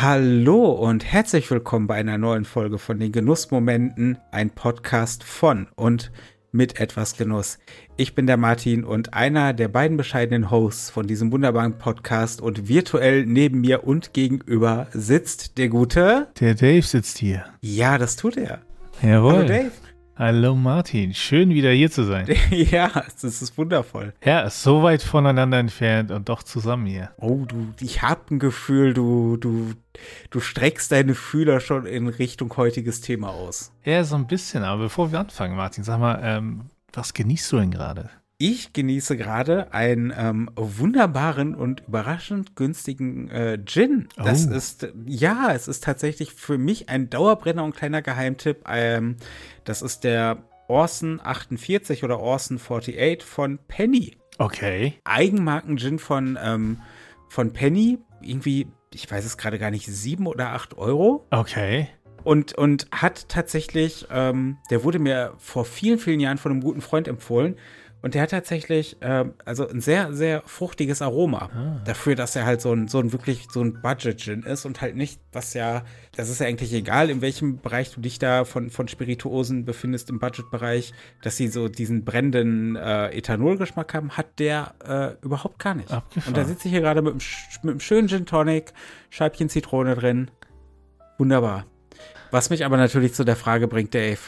Hallo und herzlich willkommen bei einer neuen Folge von den Genussmomenten, ein Podcast von und mit etwas Genuss. Ich bin der Martin und einer der beiden bescheidenen Hosts von diesem wunderbaren Podcast und virtuell neben mir und gegenüber sitzt der gute. Der Dave sitzt hier. Ja, das tut er. Jawohl. Hallo Dave. Hallo Martin, schön wieder hier zu sein. ja, das ist wundervoll. Ja, ist so weit voneinander entfernt und doch zusammen hier. Oh, du, ich hab ein Gefühl, du, du, du streckst deine Fühler schon in Richtung heutiges Thema aus. Ja, so ein bisschen, aber bevor wir anfangen, Martin, sag mal, ähm, was genießt du denn gerade? Ich genieße gerade einen ähm, wunderbaren und überraschend günstigen äh, Gin. Das Oh. ist, ja, es ist tatsächlich für mich ein Dauerbrenner und kleiner Geheimtipp. Ähm, das ist der Orson 48 oder Orson 48 von Penny. Okay. Eigenmarken-Gin von, ähm, von Penny. Irgendwie, ich weiß es gerade gar nicht, sieben oder acht Euro. Okay. Und, und hat tatsächlich, ähm, der wurde mir vor vielen, vielen Jahren von einem guten Freund empfohlen. Und der hat tatsächlich, ähm, also ein sehr, sehr fruchtiges Aroma. Dafür, dass er halt so ein, so ein wirklich so ein Budget-Gin ist und halt nicht, was ja, das ist ja eigentlich egal, in welchem Bereich du dich da von, von Spirituosen befindest im Budget-Bereich, dass sie so diesen brennenden äh, Ethanolgeschmack haben, hat der äh, überhaupt gar nicht. Abgefahren. Und da sitze ich hier gerade mit, einem sch- mit einem schönen Gin Tonic, Scheibchen Zitrone drin. Wunderbar. Was mich aber natürlich zu der Frage bringt, Dave.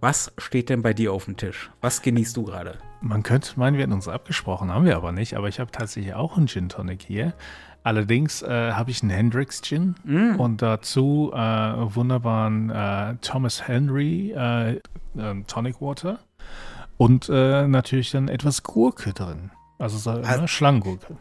Was steht denn bei dir auf dem Tisch? Was genießt du gerade? Man könnte meinen, wir hätten uns abgesprochen, haben wir aber nicht. Aber ich habe tatsächlich auch einen Gin Tonic hier. Allerdings äh, habe ich einen Hendrix Gin und dazu äh, wunderbaren äh, Thomas Henry äh, ähm, Tonic Water und äh, natürlich dann etwas Gurke drin. Also so Also- ne, Schlangengurke.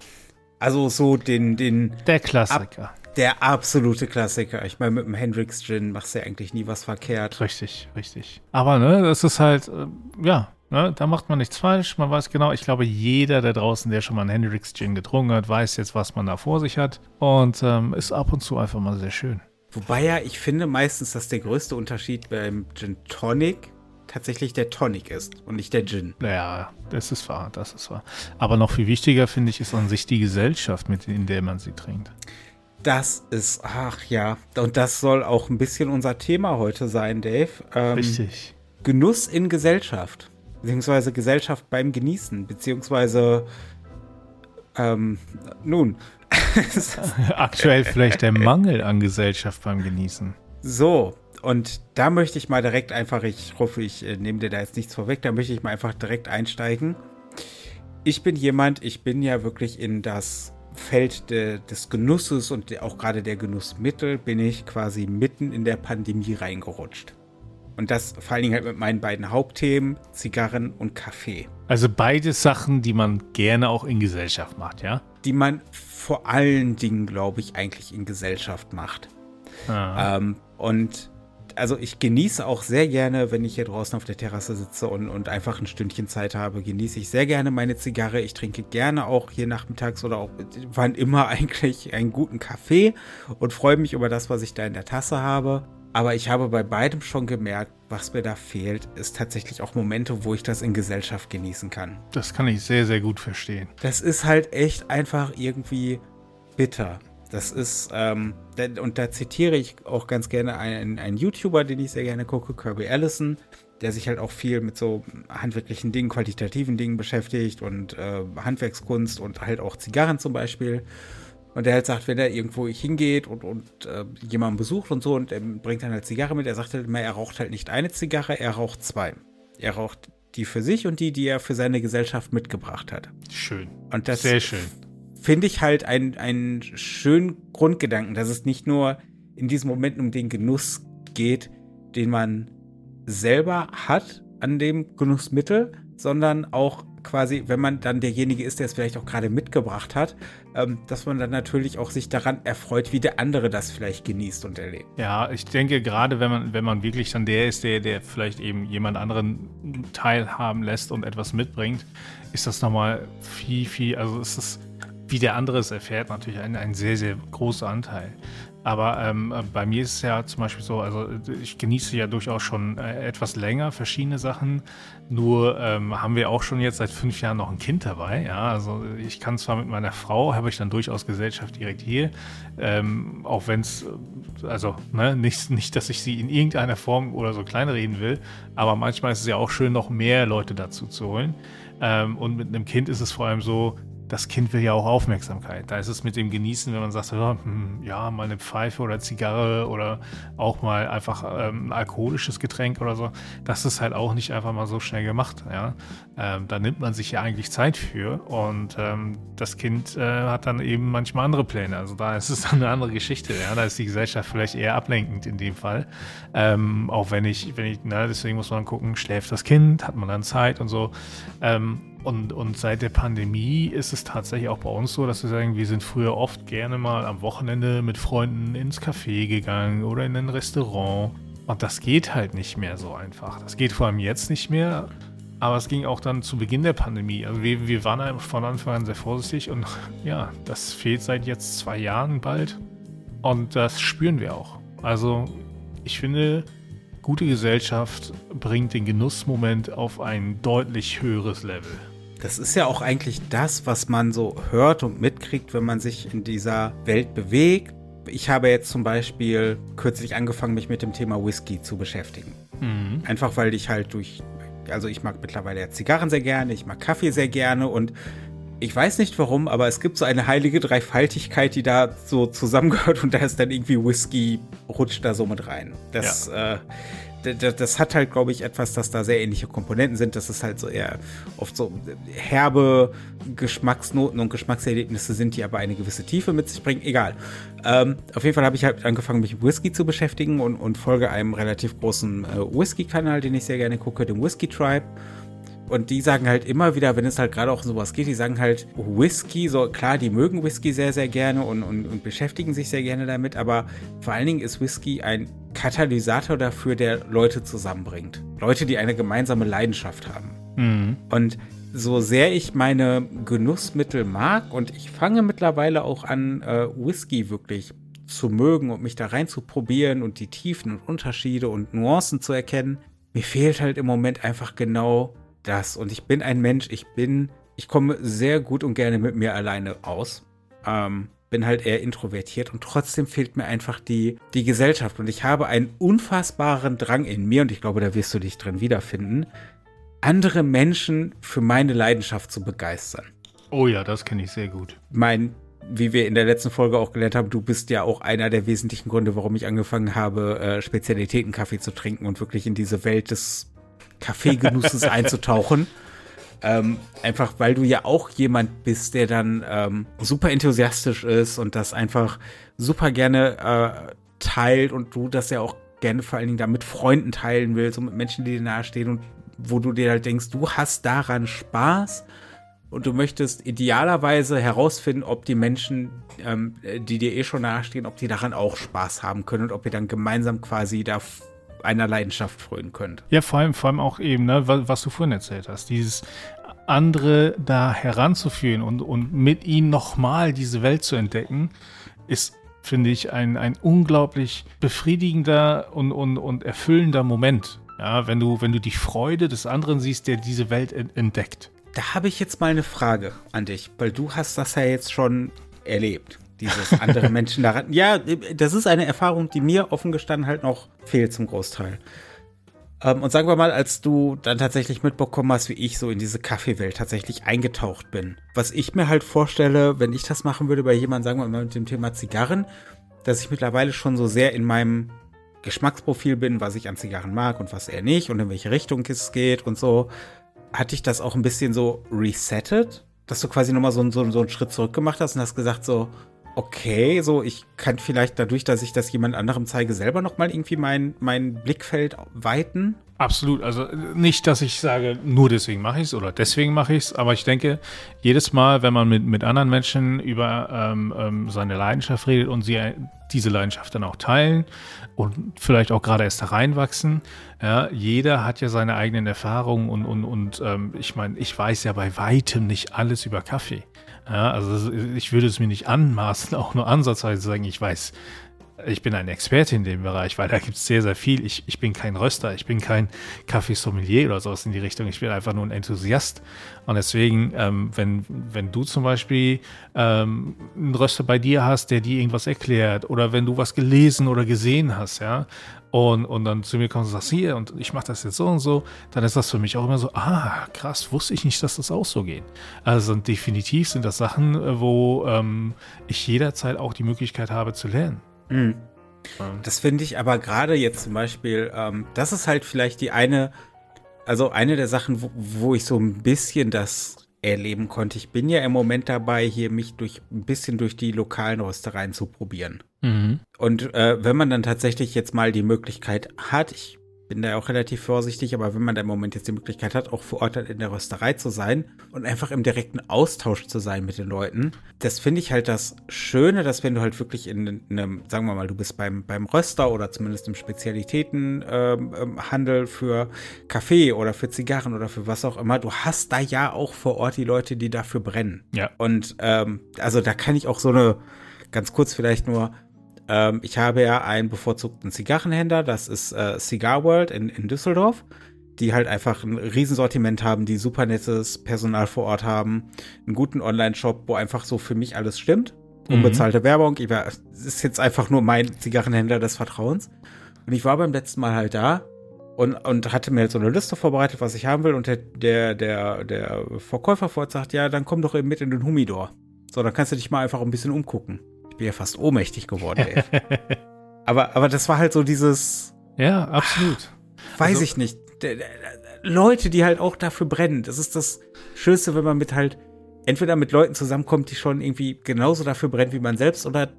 Also so den, den, Der Klassiker. Der absolute Klassiker. Ich meine, mit dem Hendrix Gin machst du ja eigentlich nie was verkehrt. Richtig, richtig. Aber ne, das ist halt, äh, ja, ne, da macht man nichts falsch. Man weiß genau, ich glaube, jeder da draußen, der schon mal einen Hendrix Gin getrunken hat, weiß jetzt, was man da vor sich hat. Und ähm, ist ab und zu einfach mal sehr schön. Wobei ja, ich finde meistens, dass der größte Unterschied beim Gin Tonic tatsächlich der Tonic ist und nicht der Gin. Ja, das ist wahr, das ist wahr. Aber noch viel wichtiger, finde ich, ist an sich die Gesellschaft, mit in der man sie trinkt. Das ist, ach ja, und das soll auch ein bisschen unser Thema heute sein, Dave. Ähm, Richtig. Genuss in Gesellschaft, beziehungsweise Gesellschaft beim Genießen, beziehungsweise, ähm, nun, Aktuell vielleicht der Mangel an Gesellschaft beim Genießen. so, und da möchte ich mal direkt einfach, ich hoffe, ich äh, nehme dir da jetzt nichts vorweg, da möchte ich mal einfach direkt einsteigen. Ich bin jemand, ich bin ja wirklich in das Feld de, des Genusses und auch gerade der Genussmittel bin ich quasi mitten in der Pandemie reingerutscht. Und das vor allen Dingen halt mit meinen beiden Hauptthemen, Zigarren und Kaffee. Also beide Sachen, die man gerne auch in Gesellschaft macht, ja? die man vor allen Dingen, glaube ich, eigentlich in Gesellschaft macht. Ah. Ähm, und also ich genieße auch sehr gerne, wenn ich hier draußen auf der Terrasse sitze und, und einfach ein Stündchen Zeit habe, genieße ich sehr gerne meine Zigarre. Ich trinke gerne auch hier nachmittags oder auch wann immer eigentlich einen guten Kaffee und freue mich über das, was ich da in der Tasse habe. Aber ich habe bei beidem schon gemerkt, was mir da fehlt, ist tatsächlich auch Momente, wo ich das in Gesellschaft genießen kann. Das kann ich sehr, sehr gut verstehen. Das ist halt echt einfach irgendwie bitter. Das ist, ähm, und da zitiere ich auch ganz gerne einen, einen YouTuber, den ich sehr gerne gucke, Kirby Allison, der sich halt auch viel mit so handwerklichen Dingen, qualitativen Dingen beschäftigt und äh, Handwerkskunst und halt auch Zigarren zum Beispiel. Und der halt sagt, wenn er irgendwo hingeht und, und äh, jemanden besucht und so und er bringt dann halt Zigarre mit, er sagt halt immer, er raucht halt nicht eine Zigarre, er raucht zwei. Er raucht die für sich und die, die er für seine Gesellschaft mitgebracht hat. Schön. Und das Sehr schön. Finde ich halt einen, schönen Grundgedanken, dass es nicht nur in diesen Momenten um den Genuss geht, den man selber hat an dem Genussmittel, sondern auch quasi, wenn man dann derjenige ist, der es vielleicht auch gerade mitgebracht hat, ähm, dass man dann natürlich auch sich daran erfreut, wie der andere das vielleicht genießt und erlebt. Ja, ich denke, gerade wenn man, wenn man wirklich dann der ist, der, der vielleicht eben jemand anderen teilhaben lässt und etwas mitbringt, ist das nochmal viel, viel, also es ist, wie der andere es erfährt, natürlich ein, ein sehr, sehr großer Anteil. Aber ähm, bei mir ist es ja zum Beispiel so, also ich genieße ja durchaus schon äh, etwas länger verschiedene Sachen. Nur ähm, haben wir auch schon jetzt seit fünf Jahren noch ein Kind dabei. Ja, also ich kann zwar mit meiner Frau, habe ich dann durchaus Gesellschaft direkt hier, ähm, auch wenn es, also ne, nicht, nicht, dass ich sie in irgendeiner Form oder so kleinreden will, aber manchmal ist es ja auch schön, noch mehr Leute dazu zu holen. Ähm, und mit einem Kind ist es vor allem so, das Kind will ja auch Aufmerksamkeit. Da ist es mit dem Genießen, wenn man sagt, ja, hm, ja mal eine Pfeife oder Zigarre oder auch mal einfach ähm, ein alkoholisches Getränk oder so. Das ist halt auch nicht einfach mal so schnell gemacht. Ja? Ähm, da nimmt man sich ja eigentlich Zeit für und ähm, das Kind äh, hat dann eben manchmal andere Pläne. Also da ist es dann eine andere Geschichte. Ja? Da ist die Gesellschaft vielleicht eher ablenkend in dem Fall. Ähm, auch wenn ich, wenn ich, na, deswegen muss man gucken, schläft das Kind, hat man dann Zeit und so. Und, und seit der Pandemie ist es tatsächlich auch bei uns so, dass wir sagen, wir sind früher oft gerne mal am Wochenende mit Freunden ins Café gegangen oder in ein Restaurant. Und das geht halt nicht mehr so einfach. Das geht vor allem jetzt nicht mehr. Aber es ging auch dann zu Beginn der Pandemie. Also wir, wir waren von Anfang an sehr vorsichtig und ja, das fehlt seit jetzt zwei Jahren bald. Und das spüren wir auch. Also ich finde, gute Gesellschaft bringt den Genussmoment auf ein deutlich höheres Level. Das ist ja auch eigentlich das, was man so hört und mitkriegt, wenn man sich in dieser Welt bewegt. Ich habe jetzt zum Beispiel kürzlich angefangen, mich mit dem Thema Whisky zu beschäftigen. Mhm. Einfach weil ich halt durch, also ich mag mittlerweile Zigarren sehr gerne, ich mag Kaffee sehr gerne und ich weiß nicht warum, aber es gibt so eine heilige Dreifaltigkeit, die da so zusammengehört und da ist dann irgendwie Whisky, rutscht da so mit rein. Das, ja. äh, das hat halt, glaube ich, etwas, dass da sehr ähnliche Komponenten sind. Das ist halt so eher oft so herbe Geschmacksnoten und Geschmackserlebnisse sind, die aber eine gewisse Tiefe mit sich bringen. Egal. Ähm, auf jeden Fall habe ich halt angefangen, mich mit Whisky zu beschäftigen und, und folge einem relativ großen äh, Whisky-Kanal, den ich sehr gerne gucke, dem Whisky Tribe. Und die sagen halt immer wieder, wenn es halt gerade auch um sowas geht, die sagen halt Whisky, so klar, die mögen Whisky sehr, sehr gerne und, und, und beschäftigen sich sehr gerne damit, aber vor allen Dingen ist Whisky ein Katalysator dafür, der Leute zusammenbringt. Leute, die eine gemeinsame Leidenschaft haben. Mhm. Und so sehr ich meine Genussmittel mag und ich fange mittlerweile auch an, äh, Whisky wirklich zu mögen und mich da rein zu probieren und die Tiefen und Unterschiede und Nuancen zu erkennen, mir fehlt halt im Moment einfach genau das. Und ich bin ein Mensch, ich bin, ich komme sehr gut und gerne mit mir alleine aus. Ähm, bin halt eher introvertiert und trotzdem fehlt mir einfach die, die Gesellschaft. Und ich habe einen unfassbaren Drang in mir, und ich glaube, da wirst du dich drin wiederfinden, andere Menschen für meine Leidenschaft zu begeistern. Oh ja, das kenne ich sehr gut. Mein, wie wir in der letzten Folge auch gelernt haben, du bist ja auch einer der wesentlichen Gründe, warum ich angefangen habe, äh, Spezialitätenkaffee zu trinken und wirklich in diese Welt des Kaffeegenusses einzutauchen. Ähm, einfach weil du ja auch jemand bist, der dann ähm, super enthusiastisch ist und das einfach super gerne äh, teilt und du das ja auch gerne vor allen Dingen da mit Freunden teilen willst und mit Menschen, die dir nahestehen und wo du dir halt denkst, du hast daran Spaß und du möchtest idealerweise herausfinden, ob die Menschen, ähm, die dir eh schon nahestehen, ob die daran auch Spaß haben können und ob ihr dann gemeinsam quasi da einer Leidenschaft frönen könnt. Ja, vor allem, vor allem auch eben, ne, was, was du vorhin erzählt hast, dieses andere da heranzuführen und, und mit ihnen nochmal diese Welt zu entdecken, ist, finde ich, ein, ein unglaublich befriedigender und, und, und erfüllender Moment. Ja, wenn du, wenn du die Freude des anderen siehst, der diese Welt entdeckt. Da habe ich jetzt mal eine Frage an dich, weil du hast das ja jetzt schon erlebt dieses andere Menschen daran. Ja, das ist eine Erfahrung, die mir offen gestanden halt noch fehlt zum Großteil. Ähm, und sagen wir mal, als du dann tatsächlich mitbekommen hast, wie ich so in diese Kaffeewelt tatsächlich eingetaucht bin. Was ich mir halt vorstelle, wenn ich das machen würde bei jemandem, sagen wir mal mit dem Thema Zigarren, dass ich mittlerweile schon so sehr in meinem Geschmacksprofil bin, was ich an Zigarren mag und was eher nicht und in welche Richtung es geht und so, hatte ich das auch ein bisschen so resettet, dass du quasi nochmal so, so, so einen Schritt zurück gemacht hast und hast gesagt so, okay, so ich kann vielleicht dadurch, dass ich das jemand anderem zeige, selber noch mal irgendwie mein, mein Blickfeld weiten. Absolut, also nicht, dass ich sage, nur deswegen mache ich es oder deswegen mache ich es, aber ich denke, jedes Mal, wenn man mit, mit anderen Menschen über ähm, ähm, seine Leidenschaft redet und sie diese Leidenschaft dann auch teilen und vielleicht auch gerade erst da reinwachsen, ja, jeder hat ja seine eigenen Erfahrungen und, und, und ähm, ich meine, ich weiß ja bei weitem nicht alles über Kaffee. Ja, also ich würde es mir nicht anmaßen, auch nur ansatzweise zu sagen, ich weiß ich bin ein Experte in dem Bereich, weil da gibt es sehr, sehr viel. Ich, ich bin kein Röster, ich bin kein Kaffeesommelier oder sowas in die Richtung. Ich bin einfach nur ein Enthusiast. Und deswegen, ähm, wenn, wenn du zum Beispiel ähm, einen Röster bei dir hast, der dir irgendwas erklärt, oder wenn du was gelesen oder gesehen hast, ja, und, und dann zu mir kommst und sagst, hier, und ich mache das jetzt so und so, dann ist das für mich auch immer so, ah, krass, wusste ich nicht, dass das auch so geht. Also definitiv sind das Sachen, äh, wo ähm, ich jederzeit auch die Möglichkeit habe zu lernen. Mhm. Das finde ich aber gerade jetzt zum Beispiel, ähm, das ist halt vielleicht die eine, also eine der Sachen, wo, wo ich so ein bisschen das erleben konnte. Ich bin ja im Moment dabei, hier mich durch ein bisschen durch die lokalen Röstereien zu probieren. Mhm. Und äh, wenn man dann tatsächlich jetzt mal die Möglichkeit hat, ich bin da auch relativ vorsichtig, aber wenn man da im Moment jetzt die Möglichkeit hat, auch vor Ort in der Rösterei zu sein und einfach im direkten Austausch zu sein mit den Leuten, das finde ich halt das Schöne, dass wenn du halt wirklich in einem, sagen wir mal, du bist beim, beim Röster oder zumindest im Spezialitätenhandel ähm, für Kaffee oder für Zigarren oder für was auch immer, du hast da ja auch vor Ort die Leute, die dafür brennen. Ja. Und ähm, also da kann ich auch so eine, ganz kurz vielleicht nur, ähm, ich habe ja einen bevorzugten Zigarrenhändler, das ist äh, Cigar World in, in Düsseldorf, die halt einfach ein Riesensortiment haben, die super nettes Personal vor Ort haben, einen guten Online-Shop, wo einfach so für mich alles stimmt. Mhm. Unbezahlte mhm. Werbung, ich war, ist jetzt einfach nur mein Zigarrenhändler des Vertrauens. Und ich war beim letzten Mal halt da und, und hatte mir halt so eine Liste vorbereitet, was ich haben will. Und der, der, der, der Verkäufer vor sagt, ja, dann komm doch eben mit in den Humidor. So, dann kannst du dich mal einfach ein bisschen umgucken bin ja fast ohnmächtig geworden, Dave. aber, aber das war halt so dieses. Ja, absolut. Weiß also, ich nicht. Leute, die halt auch dafür brennen. Das ist das Schönste, wenn man mit halt entweder mit Leuten zusammenkommt, die schon irgendwie genauso dafür brennen wie man selbst oder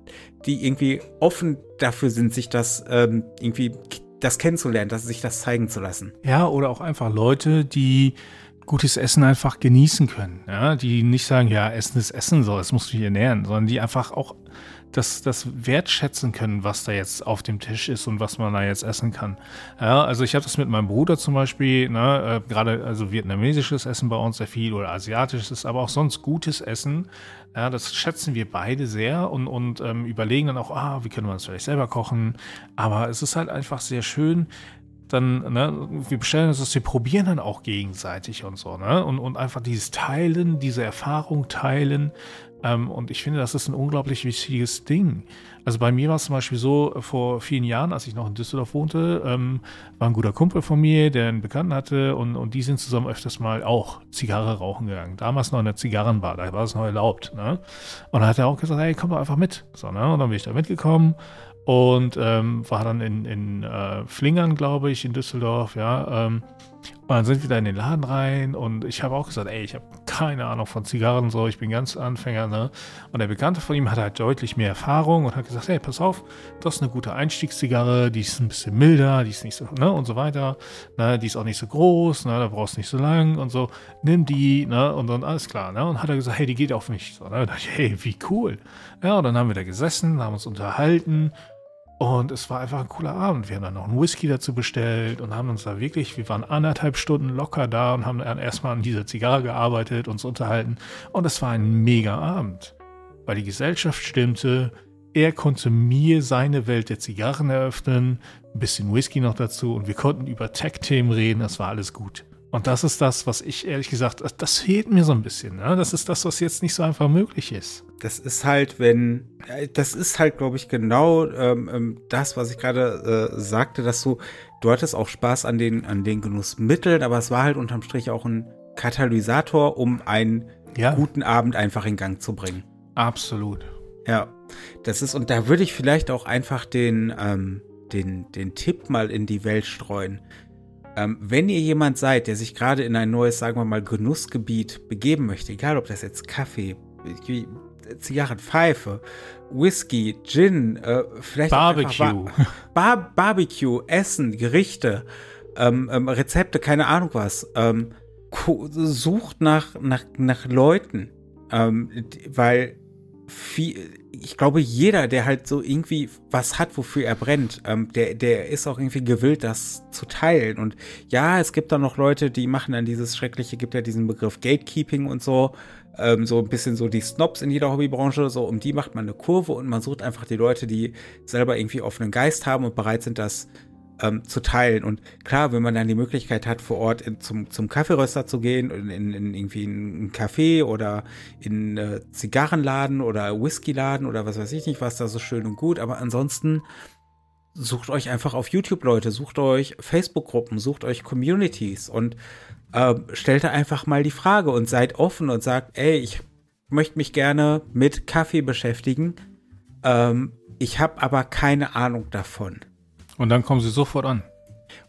die irgendwie offen dafür sind, sich das ähm, irgendwie das kennenzulernen, dass sich das zeigen zu lassen. Ja, oder auch einfach Leute, die gutes Essen einfach genießen können. Ja? Die nicht sagen, ja, Essen ist Essen, so, es muss mich ernähren, sondern die einfach auch das, das wertschätzen können, was da jetzt auf dem Tisch ist und was man da jetzt essen kann. Ja, also ich habe das mit meinem Bruder zum Beispiel, ne, äh, gerade also vietnamesisches Essen bei uns sehr viel oder asiatisches, aber auch sonst gutes Essen. Ja, das schätzen wir beide sehr und, und ähm, überlegen dann auch, ah, wie können wir das vielleicht selber kochen. Aber es ist halt einfach sehr schön, dann, ne, wir bestellen uns das, wir probieren dann auch gegenseitig und so, ne? Und, und einfach dieses Teilen, diese Erfahrung teilen. Ähm, und ich finde, das ist ein unglaublich wichtiges Ding. Also bei mir war es zum Beispiel so, vor vielen Jahren, als ich noch in Düsseldorf wohnte, ähm, war ein guter Kumpel von mir, der einen Bekannten hatte und, und die sind zusammen öfters mal auch Zigarre rauchen gegangen. Damals noch in der Zigarrenbar, da war es noch erlaubt. Ne? Und dann hat er auch gesagt, hey, komm doch einfach mit. So, ne? Und dann bin ich da mitgekommen und ähm, war dann in, in äh, Flingern, glaube ich, in Düsseldorf, ja. Ähm, und dann sind wir da in den Laden rein und ich habe auch gesagt, ey, ich habe keine Ahnung von Zigarren, so, ich bin ganz Anfänger, ne? Und der Bekannte von ihm hat halt deutlich mehr Erfahrung und hat gesagt, hey, pass auf, das ist eine gute Einstiegszigarre, die ist ein bisschen milder, die ist nicht so, ne, und so weiter, ne, die ist auch nicht so groß, ne, da brauchst du nicht so lang und so, nimm die, ne, und dann alles klar, ne, und hat er gesagt, hey, die geht auf mich, so, ne, und dachte ich, hey, wie cool. Ja, und dann haben wir da gesessen, haben uns unterhalten und es war einfach ein cooler Abend. Wir haben dann noch einen Whisky dazu bestellt und haben uns da wirklich, wir waren anderthalb Stunden locker da und haben dann erstmal an dieser Zigarre gearbeitet, uns unterhalten. Und es war ein mega Abend, weil die Gesellschaft stimmte. Er konnte mir seine Welt der Zigarren eröffnen, ein bisschen Whisky noch dazu und wir konnten über Tech-Themen reden. Das war alles gut. Und das ist das, was ich ehrlich gesagt, das fehlt mir so ein bisschen. Ne? Das ist das, was jetzt nicht so einfach möglich ist. Das ist halt, wenn, das ist halt, glaube ich, genau ähm, ähm, das, was ich gerade äh, sagte, dass du, du hattest auch Spaß an den, an den Genussmitteln, aber es war halt unterm Strich auch ein Katalysator, um einen ja. guten Abend einfach in Gang zu bringen. Absolut. Ja, das ist, und da würde ich vielleicht auch einfach den, ähm, den, den Tipp mal in die Welt streuen. Ähm, wenn ihr jemand seid, der sich gerade in ein neues, sagen wir mal, Genussgebiet begeben möchte, egal ob das jetzt Kaffee, Zigarren, Pfeife, Whisky, Gin, äh, vielleicht Barbecue. Bar Barbecue, Essen, Gerichte, ähm, ähm, Rezepte, keine Ahnung was. Ähm, sucht nach, nach, nach Leuten, ähm, weil viel, ich glaube, jeder, der halt so irgendwie was hat, wofür er brennt, ähm, der, der ist auch irgendwie gewillt, das zu teilen. Und ja, es gibt da noch Leute, die machen dann dieses schreckliche, gibt ja diesen Begriff Gatekeeping und so. ähm, so ein bisschen so die Snobs in jeder Hobbybranche, so um die macht man eine Kurve und man sucht einfach die Leute, die selber irgendwie offenen Geist haben und bereit sind, das ähm, zu teilen. Und klar, wenn man dann die Möglichkeit hat, vor Ort in, zum, zum Kaffeeröster zu gehen, in, in, in irgendwie einen Café oder in einen Zigarrenladen oder Whiskyladen oder was weiß ich nicht, was da so schön und gut, aber ansonsten sucht euch einfach auf YouTube Leute, sucht euch Facebook-Gruppen, sucht euch Communities und äh, stellt da einfach mal die Frage und seid offen und sagt, ey, ich möchte mich gerne mit Kaffee beschäftigen. Ähm, ich habe aber keine Ahnung davon. Und dann kommen sie sofort an.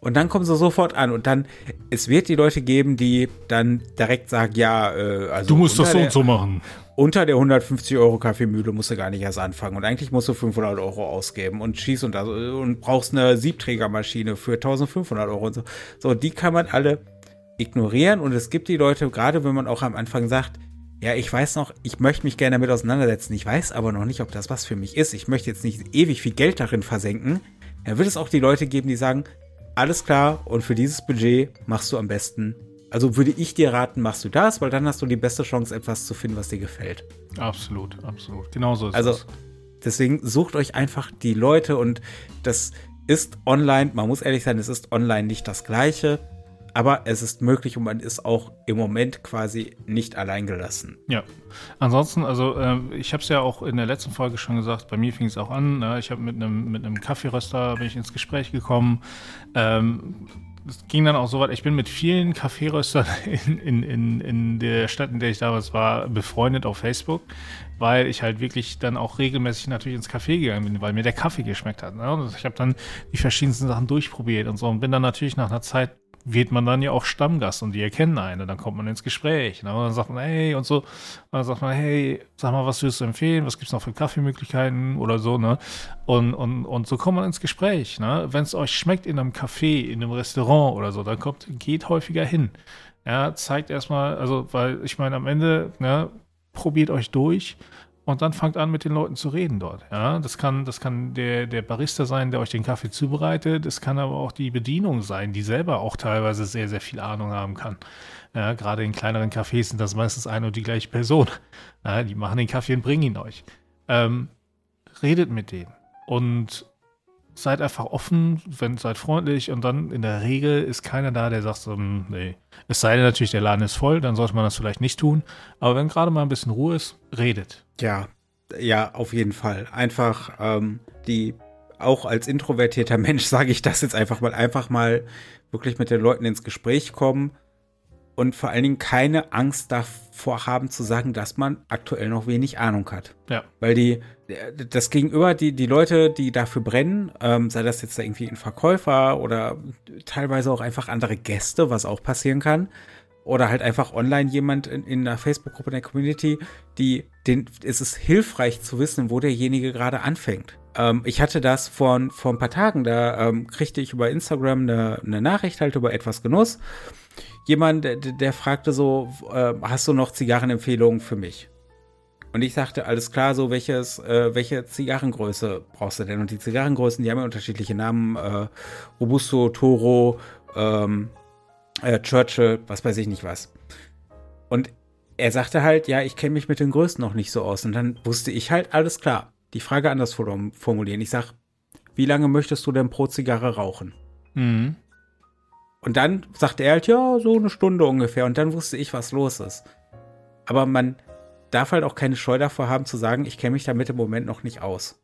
Und dann kommen sie sofort an und dann, es wird die Leute geben, die dann direkt sagen, ja, äh, also. Du musst das so der, und so machen. Unter der 150 Euro Kaffeemühle musst du gar nicht erst anfangen und eigentlich musst du 500 Euro ausgeben und schießt und, das, und brauchst eine Siebträgermaschine für 1500 Euro und so. So, die kann man alle ignorieren und es gibt die Leute, gerade wenn man auch am Anfang sagt, ja, ich weiß noch, ich möchte mich gerne damit auseinandersetzen, ich weiß aber noch nicht, ob das was für mich ist. Ich möchte jetzt nicht ewig viel Geld darin versenken dann wird es auch die Leute geben, die sagen, alles klar, und für dieses Budget machst du am besten. Also würde ich dir raten, machst du das, weil dann hast du die beste Chance, etwas zu finden, was dir gefällt. Absolut, absolut. Genauso ist also, es. Deswegen sucht euch einfach die Leute und das ist online, man muss ehrlich sein, es ist online nicht das Gleiche aber es ist möglich und man ist auch im Moment quasi nicht allein gelassen. Ja. Ansonsten, also äh, ich habe es ja auch in der letzten Folge schon gesagt, bei mir fing es auch an. Ne? Ich habe mit einem mit Kaffeeröster bin ich ins Gespräch gekommen. Ähm, es ging dann auch so weit, ich bin mit vielen Kaffeeröstern in, in, in, in der Stadt, in der ich damals war, befreundet auf Facebook, weil ich halt wirklich dann auch regelmäßig natürlich ins Café gegangen bin, weil mir der Kaffee geschmeckt hat. Ne? Ich habe dann die verschiedensten Sachen durchprobiert und so und bin dann natürlich nach einer Zeit wird man dann ja auch Stammgast und die erkennen einen. Dann kommt man ins Gespräch. Ne? Und dann sagt man, hey, und so. Und dann sagt man, hey, sag mal, was würdest du empfehlen? Was gibt's noch für Kaffeemöglichkeiten oder so, ne? Und, und, und so kommt man ins Gespräch. Ne? Wenn es euch schmeckt in einem Café, in einem Restaurant oder so, dann kommt, geht häufiger hin. Ja, zeigt erstmal, also, weil ich meine, am Ende, ne, probiert euch durch und dann fangt an, mit den Leuten zu reden dort. Ja, das kann, das kann der, der Barista sein, der euch den Kaffee zubereitet. Es kann aber auch die Bedienung sein, die selber auch teilweise sehr, sehr viel Ahnung haben kann. Ja, gerade in kleineren Cafés sind das meistens eine und die gleiche Person. Ja, die machen den Kaffee und bringen ihn euch. Ähm, redet mit denen und seid einfach offen, wenn, seid freundlich und dann in der Regel ist keiner da, der sagt so, hm, nee. Es sei denn natürlich, der Laden ist voll, dann sollte man das vielleicht nicht tun. Aber wenn gerade mal ein bisschen Ruhe ist, redet. Ja, ja, auf jeden Fall. Einfach ähm, die, auch als introvertierter Mensch sage ich das jetzt einfach mal, einfach mal wirklich mit den Leuten ins Gespräch kommen und vor allen Dingen keine Angst davor haben zu sagen, dass man aktuell noch wenig Ahnung hat. Ja. Weil die, das Gegenüber, die, die Leute, die dafür brennen, ähm, sei das jetzt irgendwie ein Verkäufer oder teilweise auch einfach andere Gäste, was auch passieren kann, oder halt einfach online jemand in, in einer Facebook-Gruppe in der Community, die, den, es ist hilfreich zu wissen, wo derjenige gerade anfängt. Ähm, ich hatte das vor, vor ein paar Tagen, da ähm, kriegte ich über Instagram eine, eine Nachricht halt über etwas Genuss jemand, der, der fragte so, äh, hast du noch Zigarrenempfehlungen für mich? Und ich sagte, alles klar, so welches, äh, welche Zigarrengröße brauchst du denn? Und die Zigarrengrößen, die haben ja unterschiedliche Namen, äh, Robusto, Toro, ähm, äh, Churchill, was weiß ich nicht was. Und er sagte halt, ja, ich kenne mich mit den Größen noch nicht so aus. Und dann wusste ich halt, alles klar, die Frage anders formulieren. Ich sag, wie lange möchtest du denn pro Zigarre rauchen? Mhm. Und dann sagte er halt, ja, so eine Stunde ungefähr. Und dann wusste ich, was los ist. Aber man darf halt auch keine Scheu davor haben zu sagen, ich kenne mich damit im Moment noch nicht aus.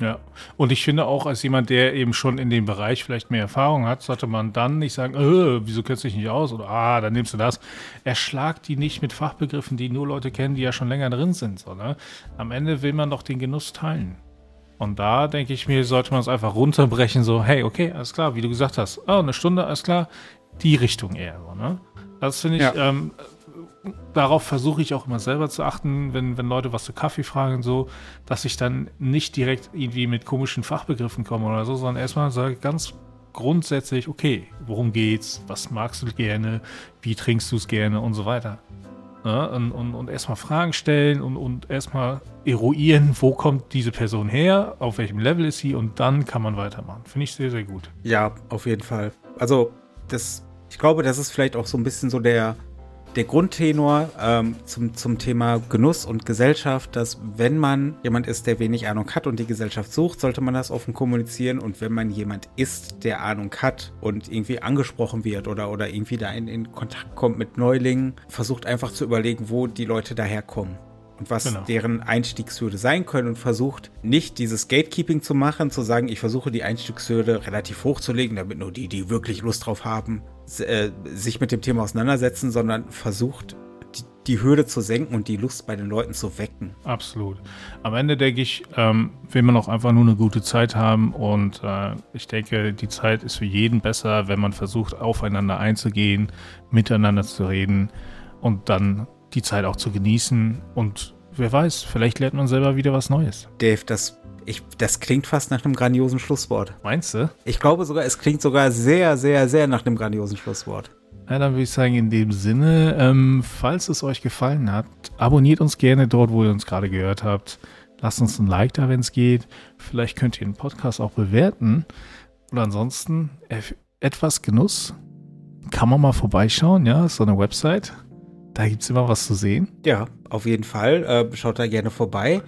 Ja, und ich finde auch, als jemand, der eben schon in dem Bereich vielleicht mehr Erfahrung hat, sollte man dann nicht sagen, äh, wieso kennst du dich nicht aus? Oder, ah, dann nimmst du das. Erschlagt die nicht mit Fachbegriffen, die nur Leute kennen, die ja schon länger drin sind. So, ne? Am Ende will man doch den Genuss teilen. Und da denke ich mir, sollte man es einfach runterbrechen, so, hey, okay, alles klar, wie du gesagt hast, oh, eine Stunde, alles klar, die Richtung eher, so, ne? Das finde ich, ja. ähm, darauf versuche ich auch immer selber zu achten, wenn, wenn Leute was zu Kaffee fragen, so, dass ich dann nicht direkt irgendwie mit komischen Fachbegriffen komme oder so, sondern erstmal sage ganz grundsätzlich, okay, worum geht's, was magst du gerne, wie trinkst du es gerne und so weiter. Ne? Und, und, und erstmal Fragen stellen und, und erstmal eruieren, wo kommt diese Person her, auf welchem Level ist sie und dann kann man weitermachen. Finde ich sehr, sehr gut. Ja, auf jeden Fall. Also, das, ich glaube, das ist vielleicht auch so ein bisschen so der, der Grundtenor ähm, zum, zum Thema Genuss und Gesellschaft, dass wenn man jemand ist, der wenig Ahnung hat und die Gesellschaft sucht, sollte man das offen kommunizieren. Und wenn man jemand ist, der Ahnung hat und irgendwie angesprochen wird oder, oder irgendwie da in, in Kontakt kommt mit Neulingen, versucht einfach zu überlegen, wo die Leute daherkommen und was genau. deren Einstiegshürde sein können und versucht nicht dieses Gatekeeping zu machen, zu sagen, ich versuche die Einstiegshürde relativ hoch zu legen, damit nur die, die wirklich Lust drauf haben, äh, sich mit dem Thema auseinandersetzen, sondern versucht die, Hürde zu senken und die Lust bei den Leuten zu wecken. Absolut. Am Ende denke ich, ähm, will man auch einfach nur eine gute Zeit haben und äh, ich denke, die Zeit ist für jeden besser, wenn man versucht, aufeinander einzugehen, miteinander zu reden und dann die Zeit auch zu genießen und wer weiß, vielleicht lernt man selber wieder was Neues. Dave, das, ich, das klingt fast nach einem grandiosen Schlusswort. Meinst du? Ich glaube sogar, es klingt sogar sehr, sehr, sehr nach einem grandiosen Schlusswort. Ja, dann würde ich sagen, in dem Sinne, ähm, falls es euch gefallen hat, abonniert uns gerne dort, wo ihr uns gerade gehört habt. Lasst uns ein Like da, wenn es geht. Vielleicht könnt ihr den Podcast auch bewerten. Und ansonsten, etwas Genuss. Kann man mal vorbeischauen, ja, ist so eine Website. Da gibt es immer was zu sehen. Ja, auf jeden Fall. Äh, schaut da gerne vorbei.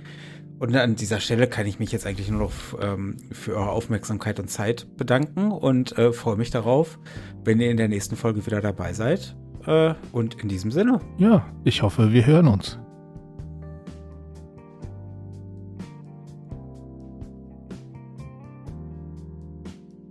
Und an dieser Stelle kann ich mich jetzt eigentlich nur noch ähm, für eure Aufmerksamkeit und Zeit bedanken und äh, freue mich darauf, wenn ihr in der nächsten Folge wieder dabei seid. Äh, und in diesem Sinne. Ja, ich hoffe, wir hören uns.